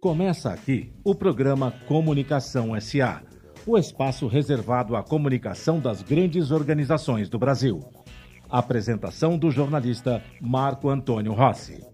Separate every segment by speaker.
Speaker 1: Começa aqui o programa Comunicação SA, o espaço reservado à comunicação das grandes organizações do Brasil. Apresentação do jornalista Marco Antônio Rossi.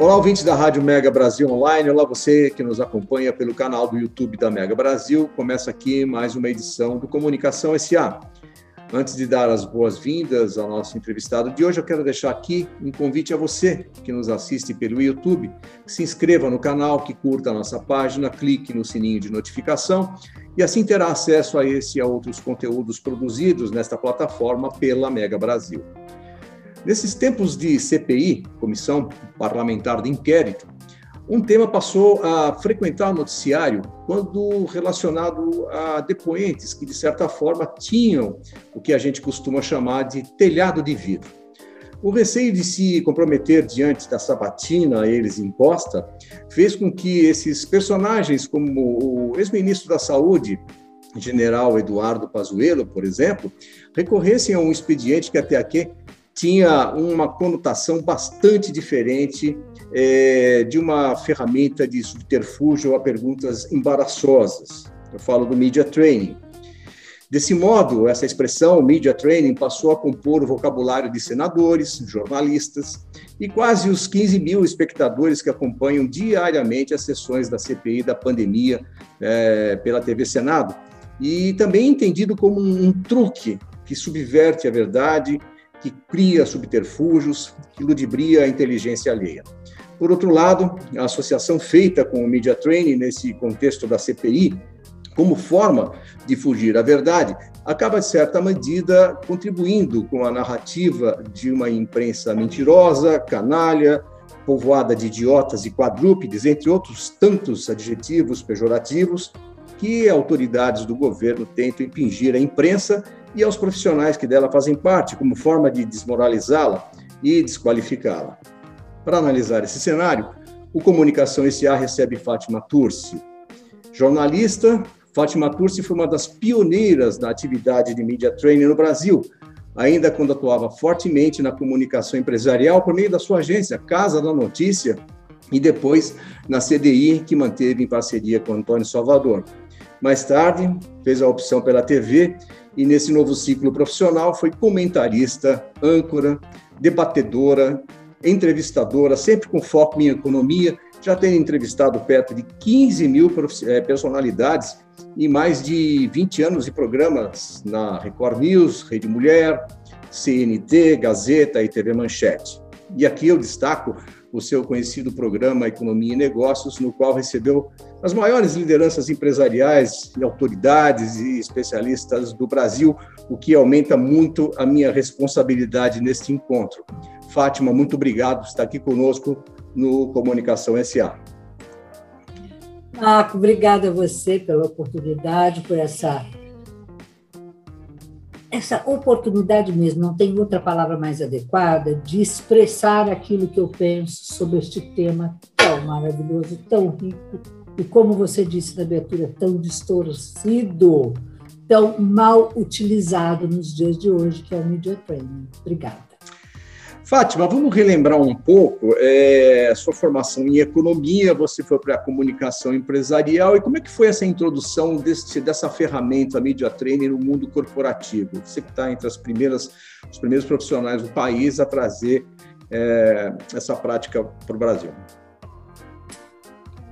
Speaker 2: Olá, ouvintes da Rádio Mega Brasil Online. Olá, você que nos acompanha pelo canal do YouTube da Mega Brasil. Começa aqui mais uma edição do Comunicação SA. Antes de dar as boas-vindas ao nosso entrevistado de hoje, eu quero deixar aqui um convite a você que nos assiste pelo YouTube, se inscreva no canal, que curta a nossa página, clique no sininho de notificação e assim terá acesso a esse e a outros conteúdos produzidos nesta plataforma pela Mega Brasil. Nesses tempos de CPI, Comissão Parlamentar de Inquérito, um tema passou a frequentar o noticiário quando relacionado a depoentes que, de certa forma, tinham o que a gente costuma chamar de telhado de vidro. O receio de se comprometer diante da sabatina a eles imposta fez com que esses personagens, como o ex-ministro da Saúde, general Eduardo Pazuello, por exemplo, recorressem a um expediente que até aqui tinha uma conotação bastante diferente é, de uma ferramenta de subterfúgio a perguntas embaraçosas. Eu falo do media training. Desse modo, essa expressão media training passou a compor o vocabulário de senadores, jornalistas e quase os 15 mil espectadores que acompanham diariamente as sessões da CPI da pandemia é, pela TV Senado, e também entendido como um truque que subverte a verdade que cria subterfúgios, que ludibria a inteligência alheia. Por outro lado, a associação feita com o Media Training nesse contexto da CPI, como forma de fugir à verdade, acaba, de certa medida, contribuindo com a narrativa de uma imprensa mentirosa, canalha, povoada de idiotas e quadrúpedes, entre outros tantos adjetivos pejorativos, que autoridades do governo tentam impingir à imprensa e aos profissionais que dela fazem parte, como forma de desmoralizá-la e desqualificá-la. Para analisar esse cenário, o Comunicação SA recebe Fátima Turci. Jornalista, Fátima Turci foi uma das pioneiras da atividade de media training no Brasil, ainda quando atuava fortemente na comunicação empresarial por meio da sua agência Casa da Notícia e depois na CDI, que manteve em parceria com Antônio Salvador. Mais tarde, fez a opção pela TV e, nesse novo ciclo profissional, foi comentarista, âncora, debatedora, entrevistadora, sempre com foco em economia, já tem entrevistado perto de 15 mil eh, personalidades e mais de 20 anos de programas na Record News, Rede Mulher, CNT, Gazeta e TV Manchete. E aqui eu destaco o seu conhecido programa Economia e Negócios, no qual recebeu as maiores lideranças empresariais autoridades e especialistas do Brasil, o que aumenta muito a minha responsabilidade neste encontro. Fátima, muito obrigado por estar aqui conosco no Comunicação SA.
Speaker 3: Marco, obrigada a você pela oportunidade, por essa essa oportunidade mesmo, não tem outra palavra mais adequada, de expressar aquilo que eu penso sobre este tema tão maravilhoso, tão rico e, como você disse na abertura, tão distorcido, tão mal utilizado nos dias de hoje, que é o media training. Obrigada.
Speaker 2: Fátima, vamos relembrar um pouco é, sua formação em economia, você foi para a comunicação empresarial, e como é que foi essa introdução desse, dessa ferramenta Media Training no mundo corporativo? Você que está entre as primeiras, os primeiros profissionais do país a trazer é, essa prática para o Brasil.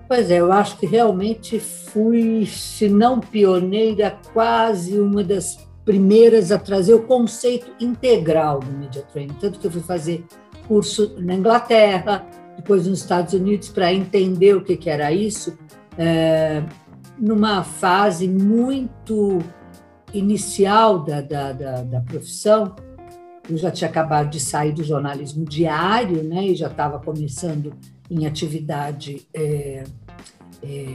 Speaker 3: Pois é, eu acho que realmente fui, se não pioneira, quase uma das primeiras a trazer o conceito integral do media training, tanto que eu fui fazer curso na Inglaterra, depois nos Estados Unidos para entender o que, que era isso, é, numa fase muito inicial da, da, da, da, profissão. Eu já tinha acabado de sair do jornalismo diário, né, e já estava começando em atividade é, é,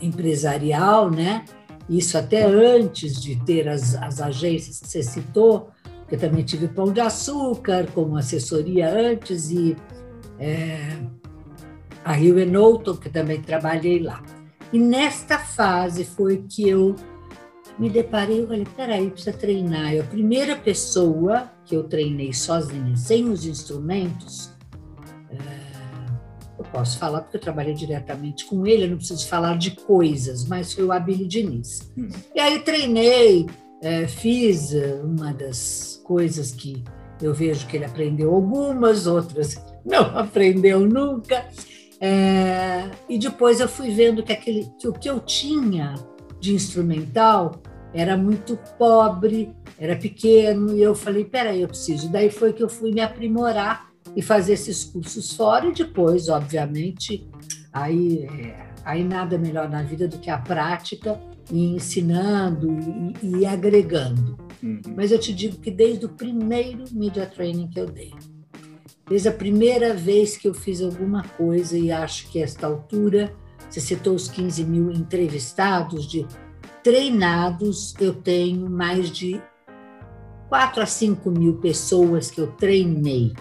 Speaker 3: empresarial, né, isso até antes de ter as, as agências que você citou, porque também tive Pão de Açúcar como assessoria antes e é, a Rio Enolton, que também trabalhei lá. E nesta fase foi que eu me deparei, eu falei, peraí, precisa treinar. Eu, a primeira pessoa que eu treinei sozinha, sem os instrumentos, eu posso falar porque eu trabalhei diretamente com ele, eu não preciso falar de coisas, mas foi o Abílio Diniz. Hum. E aí treinei, é, fiz uma das coisas que eu vejo que ele aprendeu algumas, outras não aprendeu nunca. É, e depois eu fui vendo que, aquele, que o que eu tinha de instrumental era muito pobre, era pequeno, e eu falei, peraí, eu preciso. Daí foi que eu fui me aprimorar e fazer esses cursos fora, e depois, obviamente, aí, é, aí nada melhor na vida do que a prática, e ensinando e, e agregando. Uhum. Mas eu te digo que desde o primeiro media training que eu dei, desde a primeira vez que eu fiz alguma coisa, e acho que esta altura você citou os 15 mil entrevistados, de treinados, eu tenho mais de 4 a 5 mil pessoas que eu treinei.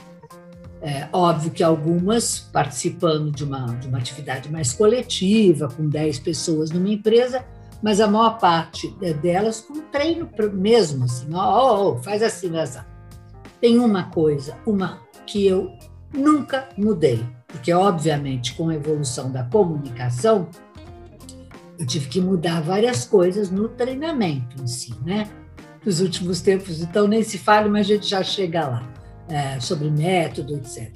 Speaker 3: É, óbvio que algumas participando de uma, de uma atividade mais coletiva, com 10 pessoas numa empresa, mas a maior parte delas com treino mesmo, assim, ó, oh, oh, faz assim, assim. Tem uma coisa, uma que eu nunca mudei porque, obviamente, com a evolução da comunicação, eu tive que mudar várias coisas no treinamento em si, né? Nos últimos tempos, então nem se fale, mas a gente já chega lá, é, sobre método, etc.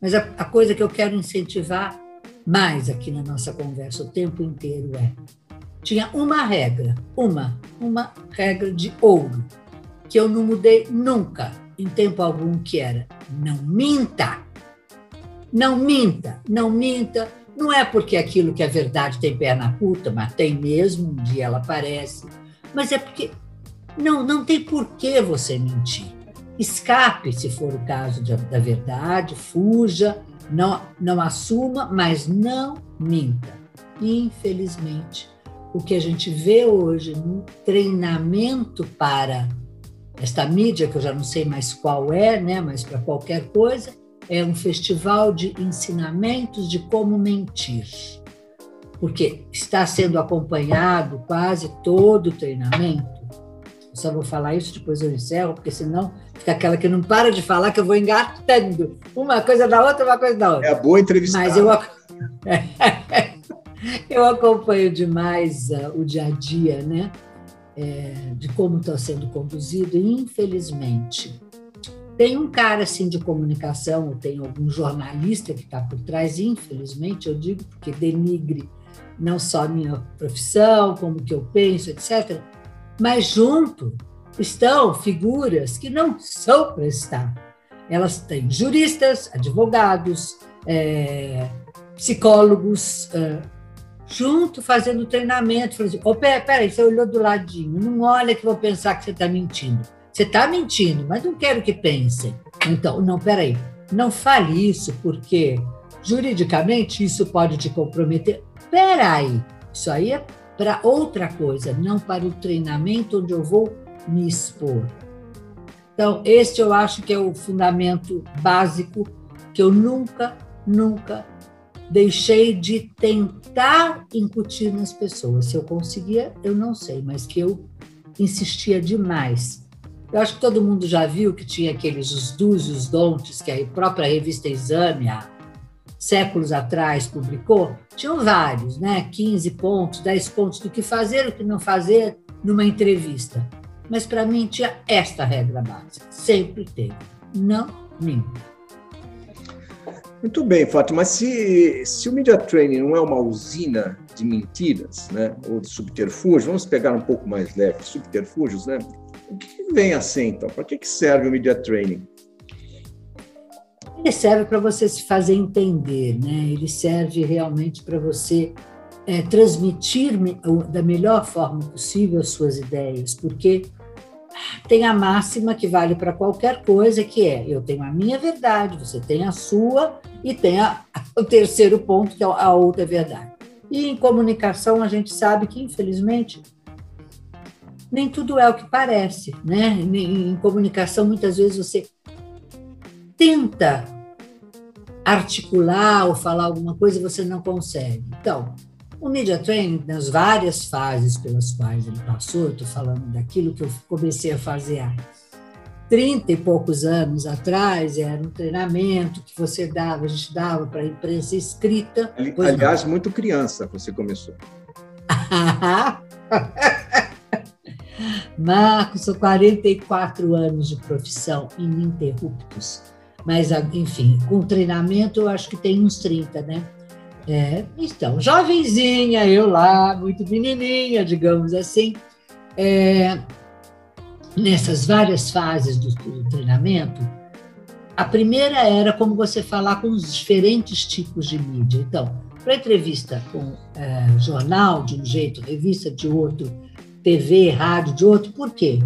Speaker 3: Mas a, a coisa que eu quero incentivar mais aqui na nossa conversa o tempo inteiro é: tinha uma regra, uma, uma regra de ouro, que eu não mudei nunca, em tempo algum, que era não minta. Não minta, não minta. Não é porque aquilo que é verdade tem perna curta, mas tem mesmo, um dia ela aparece. Mas é porque não, não tem por que você mentir. Escape, se for o caso de, da verdade, fuja, não, não assuma, mas não minta. Infelizmente, o que a gente vê hoje no treinamento para esta mídia, que eu já não sei mais qual é, né, mas para qualquer coisa, é um festival de ensinamentos de como mentir. Porque está sendo acompanhado quase todo o treinamento. Eu só vou falar isso, depois eu encerro, porque senão fica aquela que não para de falar, que eu vou engatando uma coisa da outra, uma coisa da outra.
Speaker 2: É a boa entrevista.
Speaker 3: Mas eu, eu acompanho demais uh, o dia a dia, né? É, de como está sendo conduzido, e infelizmente tem um cara assim de comunicação, ou tem algum jornalista que está por trás, infelizmente, eu digo, porque denigre não só a minha profissão, como que eu penso, etc. Mas junto estão figuras que não são para estar. Elas têm juristas, advogados, é, psicólogos, é, junto fazendo treinamento. Falando oh, peraí, peraí, você olhou do ladinho, não olha que vou pensar que você está mentindo. Você está mentindo, mas não quero que pensem. Então, não, peraí, não fale isso porque juridicamente isso pode te comprometer. Peraí, isso aí é para outra coisa, não para o treinamento onde eu vou me expor. Então, este eu acho que é o fundamento básico que eu nunca, nunca deixei de tentar incutir nas pessoas. Se eu conseguia, eu não sei, mas que eu insistia demais eu acho que todo mundo já viu que tinha aqueles os dos e os que a própria revista Exame, há séculos atrás, publicou. Tinham vários, né? 15 pontos, 10 pontos do que fazer, o que não fazer numa entrevista. Mas para mim tinha esta regra básica, sempre teve. Não minta.
Speaker 2: Muito bem, Fátima, mas se, se o media training não é uma usina de mentiras, né, ou de subterfúgios, vamos pegar um pouco mais leve, subterfúgios, né? O que vem a ser, então? Para que, que serve o Media Training?
Speaker 3: Ele serve para você se fazer entender, né? Ele serve realmente para você é, transmitir da melhor forma possível as suas ideias, porque tem a máxima que vale para qualquer coisa, que é eu tenho a minha verdade, você tem a sua, e tem a, o terceiro ponto, que é a outra verdade. E em comunicação a gente sabe que, infelizmente, nem tudo é o que parece, né? Em, em comunicação, muitas vezes você tenta articular ou falar alguma coisa e você não consegue. Então, o Media Training, nas várias fases pelas quais ele passou, eu estou falando daquilo que eu comecei a fazer há 30 e poucos anos atrás, era um treinamento que você dava, a gente dava para a imprensa escrita.
Speaker 2: Aliás, não. muito criança você começou.
Speaker 3: Marcos, são 44 anos de profissão ininterruptos. Mas, enfim, com treinamento eu acho que tem uns 30, né? É, então, jovenzinha, eu lá, muito menininha, digamos assim, é, nessas várias fases do, do, treinamento, a primeira era como você falar com os diferentes tipos de mídia. Então, para entrevista com é, jornal de um jeito, revista de outro, TV, rádio de outro, por quê?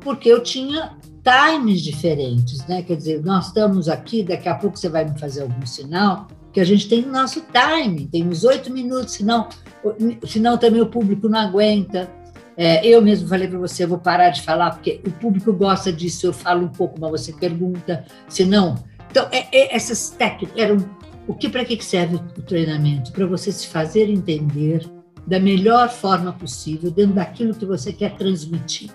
Speaker 3: Porque eu tinha times diferentes, né? Quer dizer, nós estamos aqui, daqui a pouco você vai me fazer algum sinal, que a gente tem o nosso time, tem uns oito minutos, senão, senão também o público não aguenta. É, eu mesmo falei para você, eu vou parar de falar, porque o público gosta disso, eu falo um pouco, mas você pergunta, se não. Então, é, é, essas técnicas eram. O que para que serve o treinamento? Para você se fazer entender da melhor forma possível, dentro daquilo que você quer transmitir.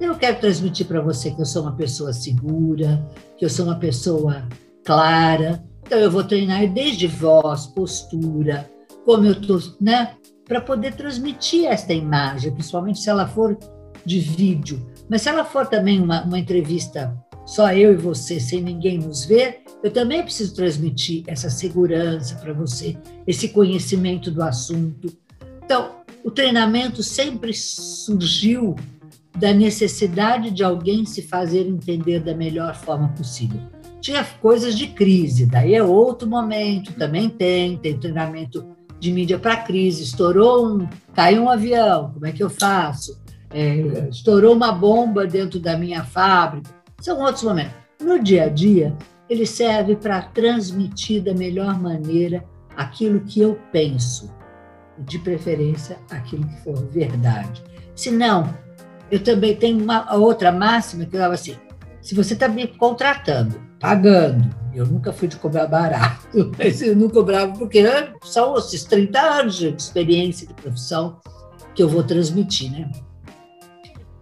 Speaker 3: Eu quero transmitir para você que eu sou uma pessoa segura, que eu sou uma pessoa clara. Então eu vou treinar desde voz, postura, como eu estou, né? Para poder transmitir esta imagem, principalmente se ela for de vídeo. Mas se ela for também uma, uma entrevista só eu e você, sem ninguém nos ver, eu também preciso transmitir essa segurança para você, esse conhecimento do assunto. Então, o treinamento sempre surgiu da necessidade de alguém se fazer entender da melhor forma possível. Tinha coisas de crise, daí é outro momento, também tem, tem treinamento de mídia para crise, estourou um, caiu um avião, como é que eu faço? É, estourou uma bomba dentro da minha fábrica, são outros momentos. No dia a dia, ele serve para transmitir da melhor maneira aquilo que eu penso, de preferência aquilo que for verdade. Se não, eu também tenho uma outra máxima que eu dava assim: se você está me contratando, pagando, eu nunca fui de cobrar barato, mas eu não cobrava porque são esses 30 anos de experiência de profissão que eu vou transmitir, né?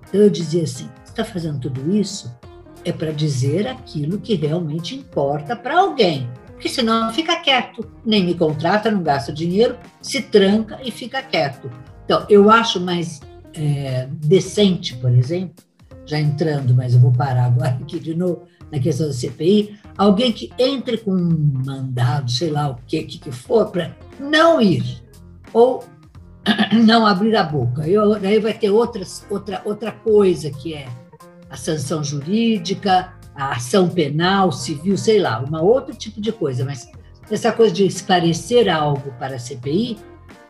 Speaker 3: Então eu dizia assim: você está fazendo tudo isso é para dizer aquilo que realmente importa para alguém. Porque senão fica quieto, nem me contrata, não gasta dinheiro, se tranca e fica quieto. Então, eu acho mais é, decente, por exemplo, já entrando, mas eu vou parar agora aqui de novo na questão da CPI, alguém que entre com um mandado, sei lá o que, que, que for, para não ir ou não abrir a boca. Eu, daí vai ter outras, outra, outra coisa que é a sanção jurídica, a ação penal, civil, sei lá, uma outro tipo de coisa, mas essa coisa de esclarecer algo para a CPI,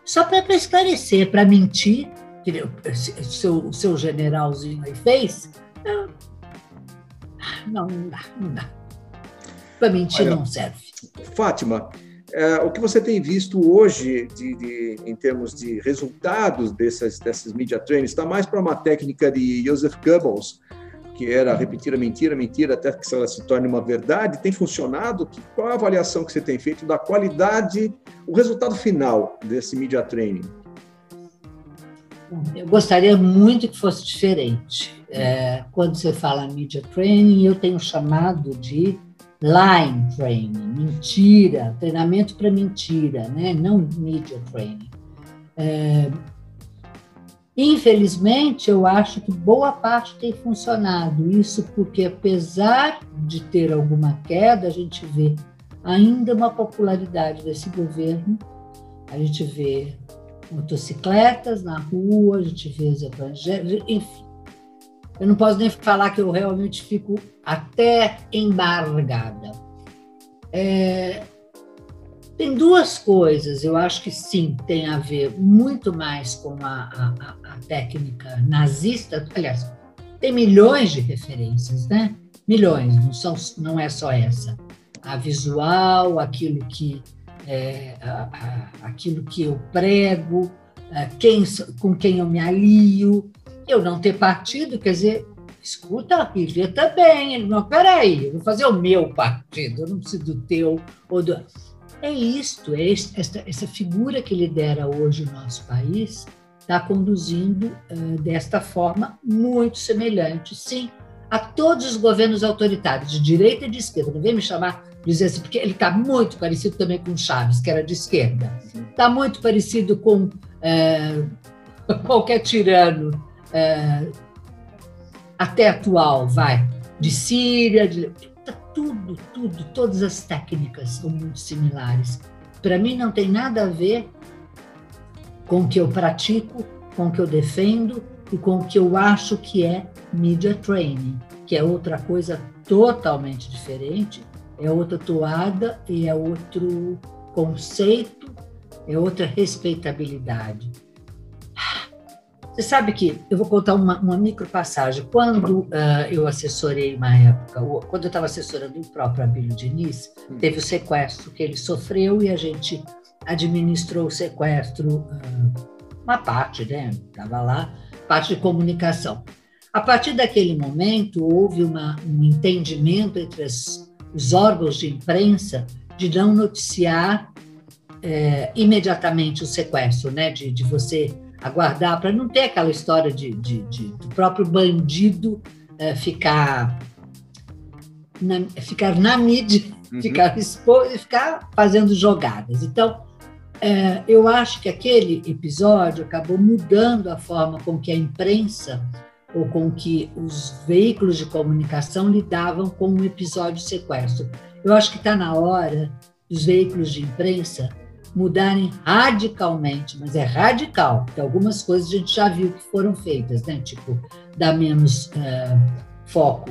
Speaker 3: só para esclarecer, para mentir, que o seu, seu generalzinho aí fez, não, não dá, não dá. Para mentir Olha, não serve.
Speaker 2: Fátima, é, o que você tem visto hoje de, de, em termos de resultados dessas, dessas media trainings está mais para uma técnica de Joseph Goebbels, que era repetir a mentira, mentira, até que ela se torne uma verdade, tem funcionado? Qual a avaliação que você tem feito da qualidade, o resultado final desse media training?
Speaker 3: Eu gostaria muito que fosse diferente. É, quando você fala media training, eu tenho chamado de line training, mentira, treinamento para mentira, né? não media training. É, infelizmente, eu acho que boa parte tem funcionado. Isso porque, apesar de ter alguma queda, a gente vê ainda uma popularidade desse governo, a gente vê motocicletas na rua, a gente vê os evangélicos, enfim. Eu não posso nem falar que eu realmente fico até embargada. É, tem duas coisas, eu acho que sim, tem a ver muito mais com a, a, a técnica nazista. Aliás, tem milhões de referências, né? Milhões, não, são, não é só essa. A visual, aquilo que é, a, a, aquilo que eu prego, quem, com quem eu me alio, eu não ter partido, quer dizer, escuta, a Bíblia também. Ele, não, peraí, eu vou fazer o meu partido, eu não preciso do teu ou do. É isto, é essa, essa figura que lidera hoje o nosso país, está conduzindo uh, desta forma muito semelhante, sim, a todos os governos autoritários, de direita e de esquerda. Não vem me chamar dizer assim, porque ele está muito parecido também com Chaves, que era de esquerda. Está muito parecido com é, qualquer tirano é, até atual, vai, de Síria, de, tá tudo, tudo, todas as técnicas são muito similares. Para mim não tem nada a ver com o que eu pratico, com o que eu defendo e com o que eu acho que é media training, que é outra coisa totalmente diferente, é outra toada e é outro conceito, é outra respeitabilidade. Você sabe que eu vou contar uma, uma micro passagem. Quando uh, eu assessorei uma época, quando eu estava assessorando o próprio Abílio Diniz, hum. teve o sequestro que ele sofreu e a gente administrou o sequestro, uh, uma parte, né? Estava lá, parte de comunicação. A partir daquele momento, houve uma, um entendimento entre as, os órgãos de imprensa de não noticiar é, imediatamente o sequestro, né? de, de você aguardar, para não ter aquela história de, de, de do próprio bandido é, ficar, na, ficar na mídia, uhum. ficar exposto e ficar fazendo jogadas. Então, é, eu acho que aquele episódio acabou mudando a forma com que a imprensa ou com que os veículos de comunicação lidavam com um episódio de sequestro. Eu acho que está na hora dos veículos de imprensa mudarem radicalmente, mas é radical, porque algumas coisas a gente já viu que foram feitas, né? Tipo, dar menos uh, foco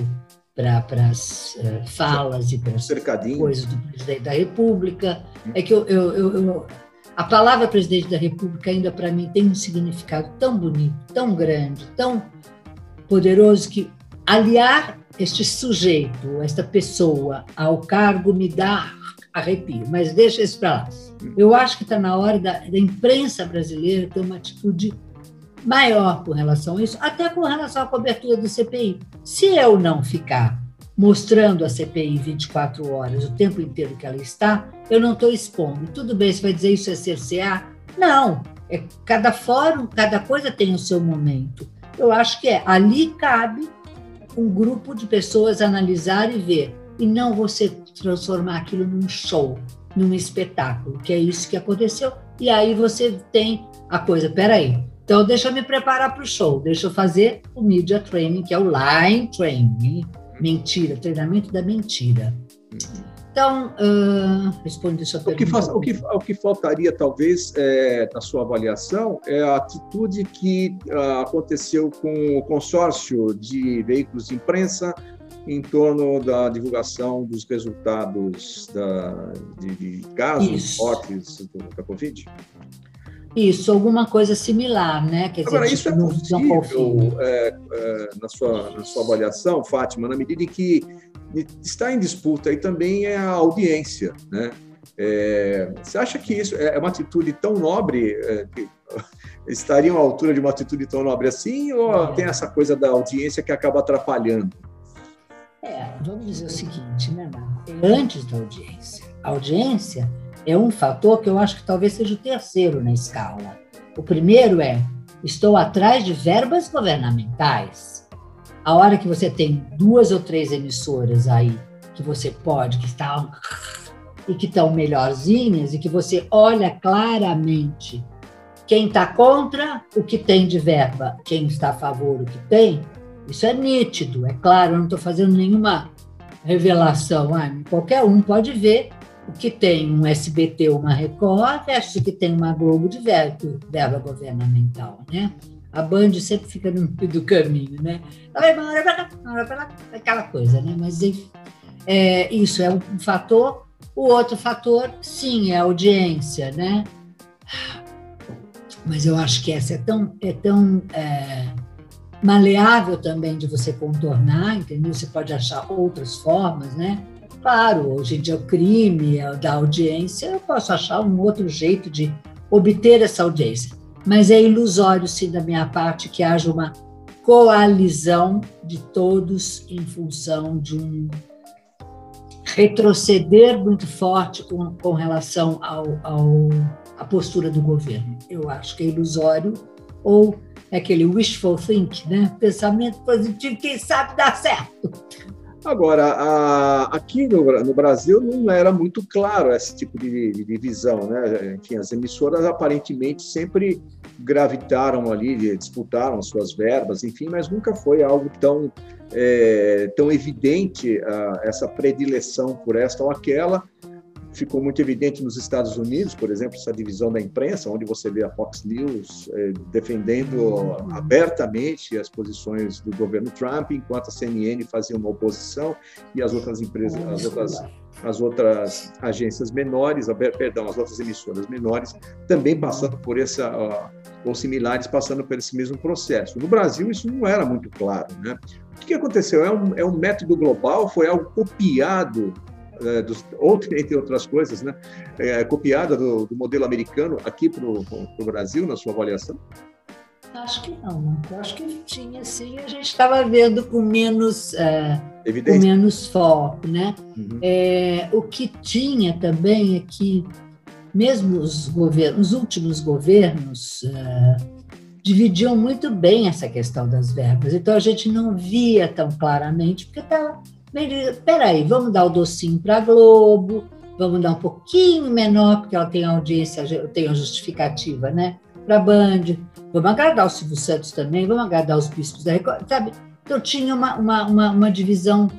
Speaker 3: para as uh, falas e para as coisas do presidente da República. É que eu, eu, eu, eu a palavra presidente da República ainda para mim tem um significado tão bonito, tão grande, tão poderoso que aliar este sujeito, esta pessoa ao cargo me dá arrepio, mas deixa isso para lá. Eu acho que está na hora da, da, imprensa brasileira ter uma atitude maior com relação a isso, até com relação à cobertura do CPI. Se eu não ficar mostrando a CPI 24 horas, o tempo inteiro que ela está, eu não estou expondo. Tudo bem, você vai dizer isso é cercear? Não. É, cada fórum, cada coisa tem o seu momento. Eu acho que é ali cabe um grupo de pessoas analisar e ver, e não você transformar aquilo num show, num espetáculo, que é isso que aconteceu. E aí você tem a coisa, peraí, então deixa eu me preparar para o show, deixa eu fazer o media training, que é o line training, mentira, treinamento da mentira. Então, uh, responde sua
Speaker 2: pergunta. O que, faz, o que, o que faltaria, talvez, é, na sua avaliação, é a atitude que uh, aconteceu com o consórcio de veículos de imprensa em torno da divulgação dos resultados da, de, de casos Isso. fortes da Covid?
Speaker 3: Isso, alguma coisa similar, né?
Speaker 2: Quer Agora, dizer, isso é possível é, é, na, sua, na sua avaliação, Fátima, na medida em que está em disputa aí também é a audiência, né? É, você acha que isso é uma atitude tão nobre, é, que estariam à altura de uma atitude tão nobre assim, ou tem essa coisa da audiência que acaba atrapalhando?
Speaker 3: É, vamos dizer o seguinte, né, Antes da audiência. A audiência é um fator que eu acho que talvez seja o terceiro na escala. O primeiro é: estou atrás de verbas governamentais. A hora que você tem duas ou três emissoras aí que você pode, que estão e que estão melhorzinhas e que você olha claramente quem está contra, o que tem de verba, quem está a favor, o que tem, isso é nítido, é claro, eu não estou fazendo nenhuma revelação. Qualquer um pode ver o que tem um SBT ou uma Record versus o que tem uma Globo de verba, governamental, né? A Band sempre fica no meio do caminho, né? Aquela coisa, né? Mas é, isso é um fator. O outro fator, sim, é a audiência, né? Mas eu acho que essa é tão, é tão é, maleável também de você contornar, entendeu? Você pode achar outras formas, né? Claro, hoje em dia o crime é da audiência, eu posso achar um outro jeito de obter essa audiência, mas é ilusório, sim, da minha parte, que haja uma coalizão de todos em função de um retroceder muito forte com, com relação ao, ao, à postura do governo. Eu acho que é ilusório, ou é aquele wishful think, né? pensamento positivo, quem sabe dá certo.
Speaker 2: Agora, a, aqui no, no, Brasil não era muito claro esse tipo de, divisão, né? Enfim, as emissoras aparentemente sempre gravitaram ali, disputaram suas verbas, enfim, mas nunca foi algo tão é, tão evidente a, essa predileção por esta ou aquela ficou muito evidente nos Estados Unidos, por exemplo, essa divisão da imprensa, onde você vê a Fox News eh, defendendo abertamente as posições do governo Trump, enquanto a CNN fazia uma oposição e as outras empresas, as outras as outras agências menores, perdão, as outras emissoras menores, também passando por essa, ou similares, passando por esse mesmo processo. No Brasil, isso não era muito claro. Né? O que aconteceu? É um, é um método global? Foi algo copiado é, dos, entre outras coisas, né, é, copiada do, do, modelo americano aqui para o Brasil, na sua avaliação?
Speaker 3: Acho que não, né? Acho que tinha sim, a gente estava vendo com menos, é, com menos foco. Né? Uhum. É, o que tinha também é que, mesmo os, governos, os últimos governos, é, dividiam muito bem essa questão das verbas, então a gente não via tão claramente, porque estava Peraí, vamos dar o docinho para a Globo, vamos dar um pouquinho menor, porque ela tem audiência, tem a justificativa, né? Para a Band, vamos agradar o Silvio Santos também, vamos agradar os bispos da Record, sabe? Então tinha uma, uma, uma, uma divisão.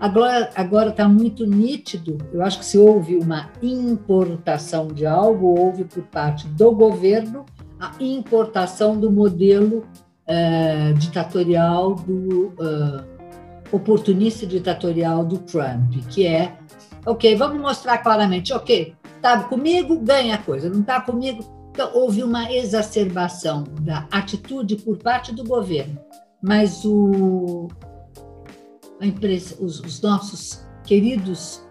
Speaker 3: Agora está muito nítido, eu acho que se houve uma importação de algo, houve por parte do governo a importação do modelo eh, ditatorial do. Uh, oportunista ditatorial do Trump, que é, ok, vamos mostrar claramente, ok, está comigo, ganha coisa, não está comigo. Então, houve uma exacerbação da atitude por parte do governo, mas o, imprensa, os, os nossos queridos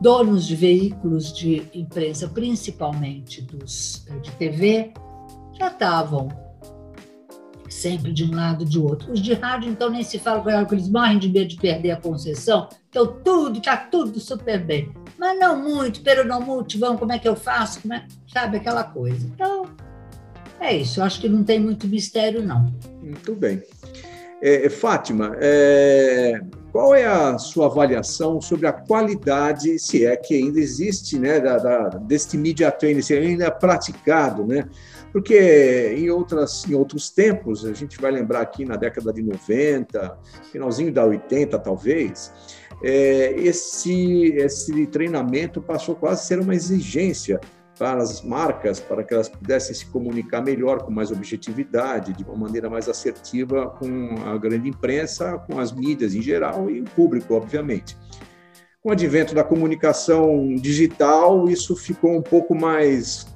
Speaker 3: donos de veículos de imprensa, principalmente dos de TV, já estavam sempre de um lado de outro. Os de rádio, então, nem se fala com eles morrem de medo de perder a concessão, então tudo, está tudo super bem. Mas não muito, pero não muito, vamos, como é que eu faço? Como é? Sabe, aquela coisa. Então, é isso, eu acho que não tem muito mistério, não.
Speaker 2: Muito bem. É, Fátima, é, qual é a sua avaliação sobre a qualidade, se é que ainda existe, né, da, da, deste media training, se ainda é praticado, né, porque em, outras, em outros tempos, a gente vai lembrar aqui na década de 90, finalzinho da 80 talvez, é, esse, esse treinamento passou quase a ser uma exigência para as marcas, para que elas pudessem se comunicar melhor, com mais objetividade, de uma maneira mais assertiva com a grande imprensa, com as mídias em geral e o público, obviamente. Com o advento da comunicação digital, isso ficou um pouco mais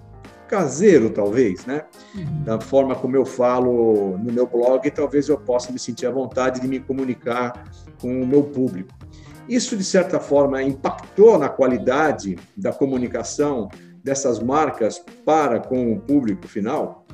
Speaker 2: caseiro, talvez, né? Uhum. Da forma como eu falo no meu blog, talvez eu possa me sentir à vontade de me comunicar com o meu público. Isso, de certa forma, impactou na qualidade da comunicação dessas marcas para com o público final?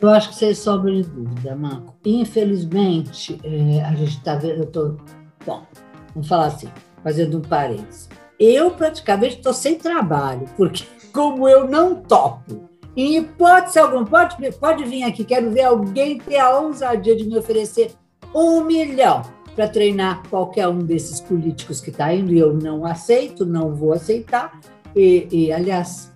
Speaker 3: Eu acho que sem sombra de dúvida, Marco. Infelizmente, é, a gente está vendo. Eu tô, bom, vamos falar assim, fazendo um parênteses. Eu praticamente estou sem trabalho, porque como eu não topo. Em hipótese alguma, pode, pode vir aqui, quero ver alguém ter a ousadia de me oferecer um milhão para treinar qualquer um desses políticos que está indo, e eu não aceito, não vou aceitar. E, e, aliás,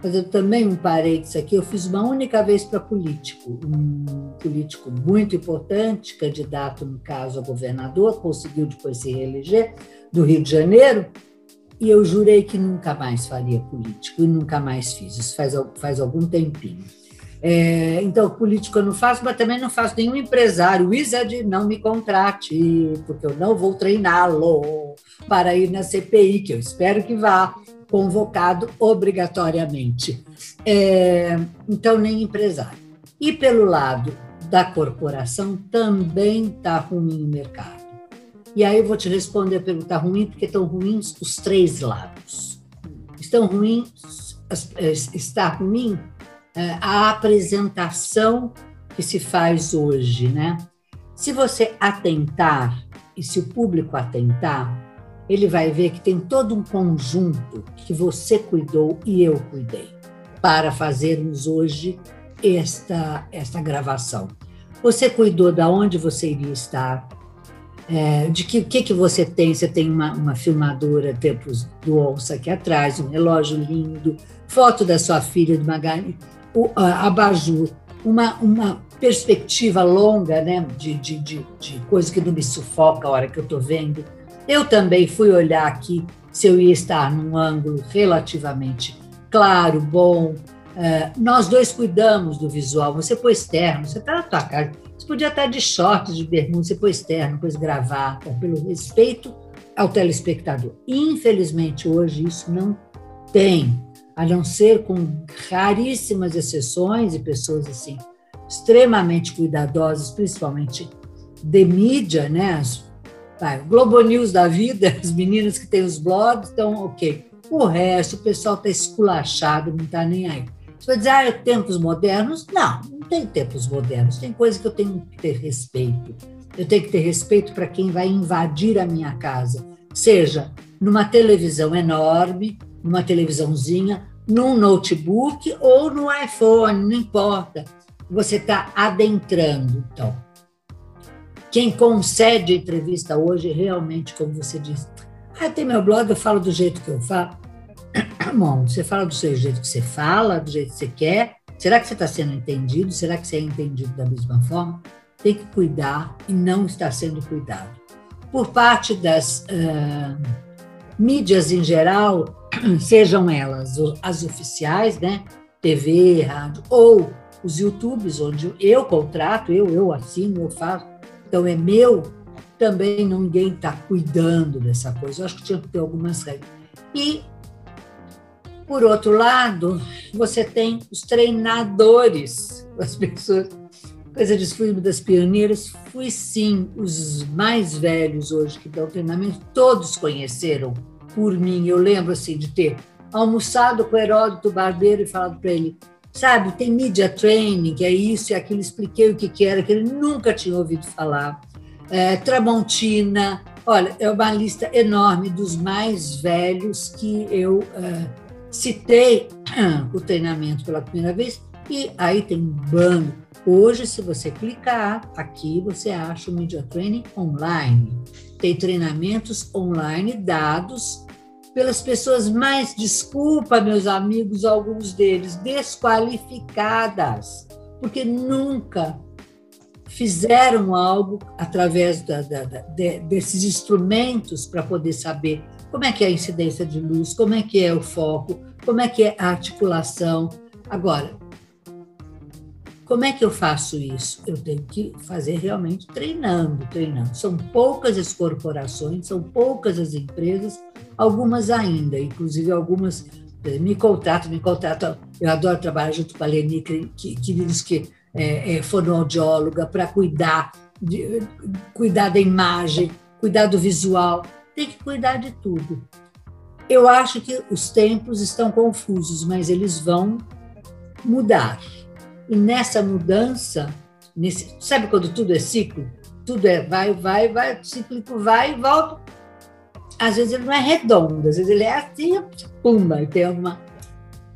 Speaker 3: fazendo também um parênteses aqui, eu fiz uma única vez para político, um político muito importante, candidato, no caso, a governador, conseguiu depois se reeleger, do Rio de Janeiro, e eu jurei que nunca mais faria político e nunca mais fiz. Isso faz, faz algum tempinho. É, então, político eu não faço, mas também não faço nenhum empresário. Wizard, não me contrate, porque eu não vou treiná-lo para ir na CPI, que eu espero que vá, convocado obrigatoriamente. É, então, nem empresário. E pelo lado da corporação, também está ruim o mercado. E aí eu vou te responder a pergunta ruim, porque estão ruins os três lados. Estão ruins, é, está ruim é, a apresentação que se faz hoje, né? Se você atentar e se o público atentar, ele vai ver que tem todo um conjunto que você cuidou e eu cuidei para fazermos hoje esta esta gravação. Você cuidou da onde você iria estar, é, de que que, que você tem. Você tem uma, uma filmadora tempos do Onça aqui atrás, um relógio lindo, foto da sua filha de Magali, o a, abajur, uma, uma perspectiva longa, né, de, de, de, de coisa que não me sufoca a hora que eu estou vendo. Eu também fui olhar aqui se eu ia estar num ângulo relativamente claro, bom. Uh, nós dois cuidamos do visual. Você pôs terno, você está na tua casa. Você podia estar de shorts, de bermuda, você pôs terno, pôs gravata, pelo respeito ao telespectador. Infelizmente, hoje isso não tem, a não ser com raríssimas exceções e pessoas assim extremamente cuidadosas, principalmente de mídia, né? As, vai, Globo News da vida, as meninas que têm os blogs, então, ok. O resto, o pessoal está esculachado, não está nem aí. Você vai dizer, ah, é tempos modernos? Não, não tem tempos modernos. Tem coisa que eu tenho que ter respeito. Eu tenho que ter respeito para quem vai invadir a minha casa, seja numa televisão enorme, numa televisãozinha, num notebook ou no iPhone, não importa você está adentrando. Então, quem concede entrevista hoje, realmente, como você disse, ah, tem meu blog, eu falo do jeito que eu falo. Bom, você fala do seu jeito que você fala, do jeito que você quer. Será que você está sendo entendido? Será que você é entendido da mesma forma? Tem que cuidar e não está sendo cuidado. Por parte das uh, mídias em geral, sejam elas as oficiais, né? TV, rádio, ou os YouTubes, onde eu contrato, eu, eu assino, eu faço, então é meu, também ninguém está cuidando dessa coisa. Eu acho que tinha que ter algumas regras. E, por outro lado, você tem os treinadores, as pessoas. Coisa de fui das pioneiras, fui sim os mais velhos hoje que dão treinamento, todos conheceram por mim. Eu lembro assim de ter almoçado com o Heródoto Barbeiro e falado para ele: sabe, tem media training, que é isso e aquilo, expliquei o que, que era, que ele nunca tinha ouvido falar. É, Tramontina, olha, é uma lista enorme dos mais velhos que eu é, citei o treinamento pela primeira vez, e aí tem um bando. Hoje, se você clicar aqui, você acha o Media Training online. Tem treinamentos online dados pelas pessoas mais, desculpa, meus amigos, alguns deles, desqualificadas, porque nunca fizeram algo através da, da, da, de, desses instrumentos para poder saber como é que é a incidência de luz, como é que é o foco, como é que é a articulação. Agora, como é que eu faço isso? Eu tenho que fazer realmente treinando, treinando. São poucas as corporações, são poucas as empresas algumas ainda, inclusive algumas eh, me contratam, me contratam. Eu adoro trabalhar junto com a Leni, que, que, que diz que é, é fonoaudióloga, para cuidar, de, cuidar da imagem, cuidar do visual, tem que cuidar de tudo. Eu acho que os tempos estão confusos, mas eles vão mudar. E nessa mudança, nesse, sabe quando tudo é ciclo? Tudo é vai, vai, vai, cíclico vai e volta às vezes ele não é redondo, às vezes ele é assim, pumba, tem uma.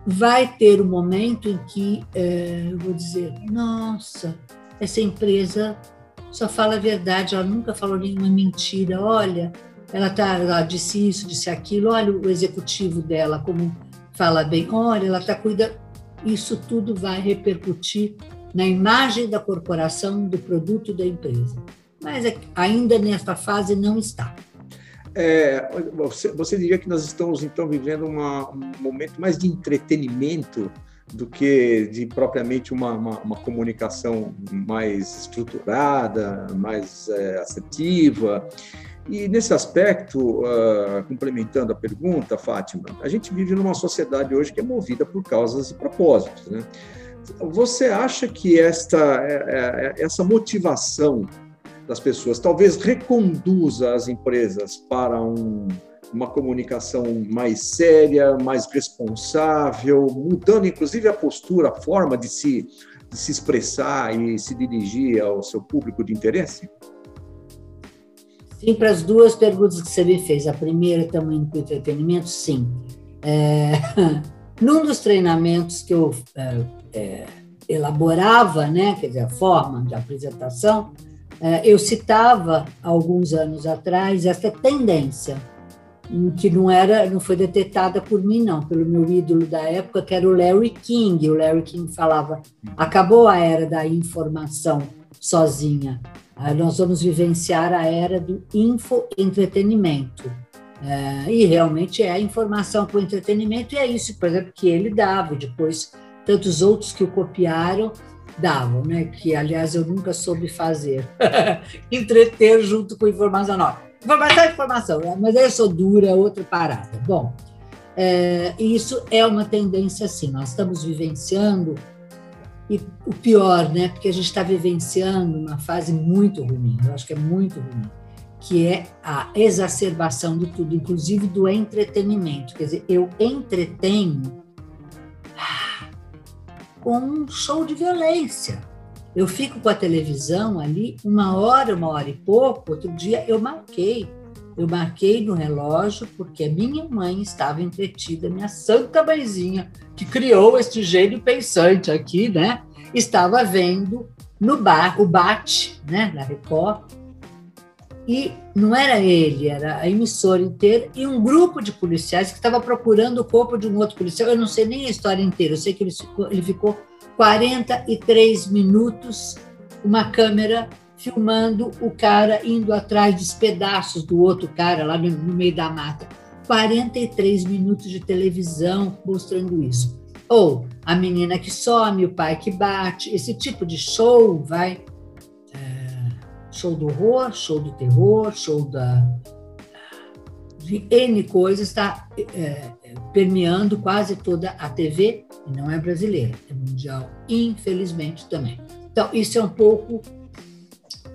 Speaker 3: Vai ter um momento em que é, eu vou dizer, nossa, essa empresa só fala a verdade, ela nunca falou nenhuma mentira. Olha, ela tá, ela disse isso, disse aquilo. Olha o executivo dela como fala bem. Olha, ela está cuidando. Isso tudo vai repercutir na imagem da corporação, do produto da empresa. Mas é ainda nesta fase não está.
Speaker 2: É, você, você, diria que nós estamos, então, vivendo uma, um momento mais de entretenimento do que de propriamente uma, uma, uma comunicação mais estruturada, mais é, assertiva. E nesse aspecto, uh, complementando a pergunta, Fátima, a gente vive numa sociedade hoje que é movida por causas e propósitos. Né? Você acha que esta, é, é, essa motivação das pessoas, talvez reconduza as empresas para um, uma comunicação mais séria, mais responsável, mudando inclusive a postura, a forma de se de se expressar e se dirigir ao seu público de interesse?
Speaker 3: Sim, para as duas perguntas que você me fez. A primeira também com entretenimento, sim. É, num dos treinamentos que eu é, é, elaborava, né, quer dizer, a forma de apresentação, é, eu citava alguns anos atrás essa tendência que não era, não foi detetada por mim não, pelo meu ídolo da época, que era o Larry King. O Larry King falava: acabou a era da informação sozinha. Nós vamos vivenciar a era do infoentretenimento. É, e realmente é a informação com entretenimento, e é isso, por exemplo, que ele dava, depois tantos outros que o copiaram davam, né? Que, aliás, eu nunca soube fazer. Entreter junto com informação nova. Informação é informação, né? mas aí eu sou dura, outra parada. Bom, é, isso é uma tendência assim. Nós estamos vivenciando, e o pior, né? Porque a gente está vivenciando uma fase muito ruim, eu acho que é muito ruim, que é a exacerbação de tudo, inclusive do entretenimento. Quer dizer, eu entretenho com um show de violência. Eu fico com a televisão ali uma hora, uma hora e pouco. Outro dia eu marquei. Eu marquei no relógio porque minha mãe estava entretida, minha santa mãezinha, que criou este gênio pensante aqui, né? Estava vendo no bar, o bate, né, na Record. E não era ele, era a emissora inteira e um grupo de policiais que estava procurando o corpo de um outro policial. Eu não sei nem a história inteira, eu sei que ele ficou, ele ficou 43 minutos, uma câmera filmando o cara indo atrás dos pedaços do outro cara lá no, no meio da mata. 43 minutos de televisão mostrando isso. Ou a menina que some, o pai que bate, esse tipo de show vai. É, show do horror, show do terror, show da. de N coisas, está é, permeando quase toda a TV e não é brasileira, é mundial, infelizmente também. Então, isso é um pouco.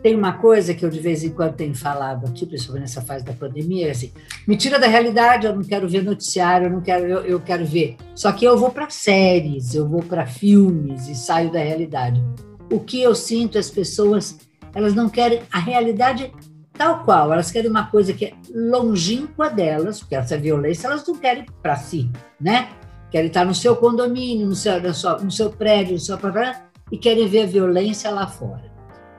Speaker 3: Tem uma coisa que eu de vez em quando tenho falado aqui, principalmente nessa fase da pandemia, é assim: me tira da realidade, eu não quero ver noticiário, eu não quero, eu, eu quero ver. Só que eu vou para séries, eu vou para filmes e saio da realidade. O que eu sinto, as pessoas, elas não querem a realidade tal qual, elas querem uma coisa que é longínqua delas, porque essa violência elas não querem para si, né? querem estar no seu condomínio, no seu, no seu prédio, no seu e querem ver a violência lá fora.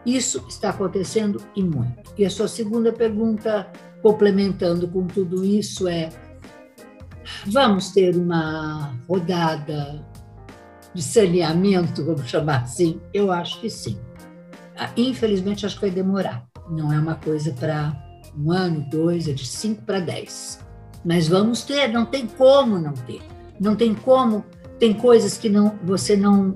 Speaker 3: Isso está acontecendo e muito. E a sua segunda pergunta, complementando com tudo isso, é: vamos ter uma rodada de saneamento, vamos chamar assim? Eu acho que sim. Ah, infelizmente, acho que vai demorar. Não é uma coisa para um ano, dois, é de cinco para dez. Mas vamos ter, não tem como não ter. Não tem como, tem coisas que não você não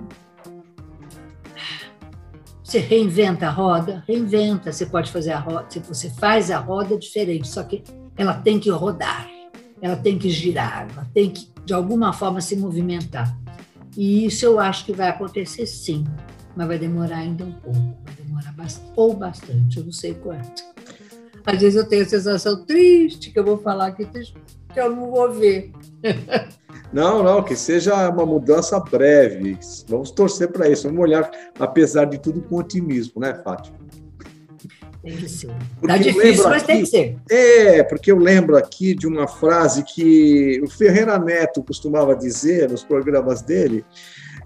Speaker 3: você reinventa a roda, reinventa, você pode fazer a roda, você faz a roda diferente, só que ela tem que rodar, ela tem que girar, ela tem que de alguma forma se movimentar. E isso eu acho que vai acontecer sim, mas vai demorar ainda um pouco, vai demorar bastante, ou bastante, eu não sei quanto. Às vezes eu tenho a sensação triste que eu vou falar que eu não vou ver.
Speaker 2: Não, não, que seja uma mudança breve. Vamos torcer para isso. Vamos olhar, apesar de tudo, com otimismo, né, Fátima?
Speaker 3: Tem que ser. Porque tá difícil, mas aqui, tem que ser.
Speaker 2: É, porque eu lembro aqui de uma frase que o Ferreira Neto costumava dizer nos programas dele,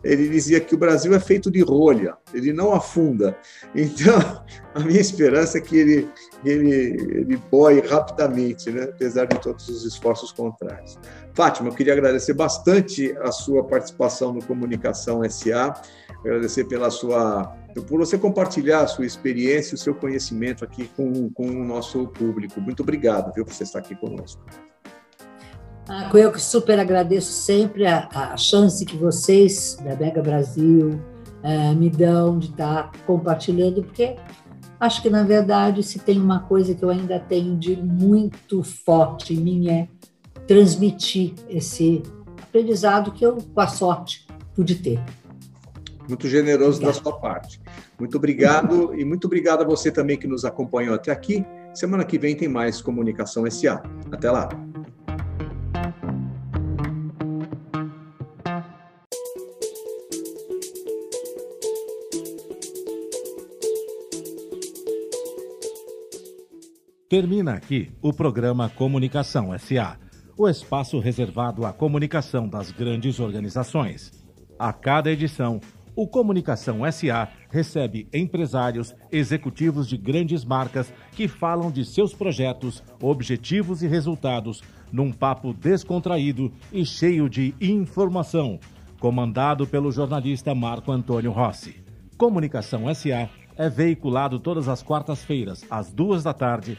Speaker 2: ele dizia que o Brasil é feito de rolha, ele não afunda. Então, a minha esperança é que ele, ele, ele boie rapidamente, né? apesar de todos os esforços contrários. Fátima, eu queria agradecer bastante a sua participação no Comunicação SA, agradecer pela sua, por você compartilhar a sua experiência o seu conhecimento aqui com, com o nosso público. Muito obrigado viu, por você estar aqui conosco.
Speaker 3: Ah, eu super agradeço sempre a, a, chance que vocês, da Mega Brasil, é, me dão de estar compartilhando, porque acho que, na verdade, se tem uma coisa que eu ainda tenho de muito forte em mim é transmitir esse aprendizado que eu, com a sorte, pude ter.
Speaker 2: Muito generoso Obrigada. da sua parte. Muito obrigado e muito obrigado a você também que nos acompanhou até aqui. Semana que vem tem mais Comunicação SA. Até lá.
Speaker 1: Termina aqui o programa Comunicação SA, o espaço reservado à comunicação das grandes organizações. A cada edição, o Comunicação SA recebe empresários, executivos de grandes marcas que falam de seus projetos, objetivos e resultados num papo descontraído e cheio de informação, comandado pelo jornalista Marco Antônio Rossi. Comunicação SA é veiculado todas as quartas-feiras, às duas da tarde,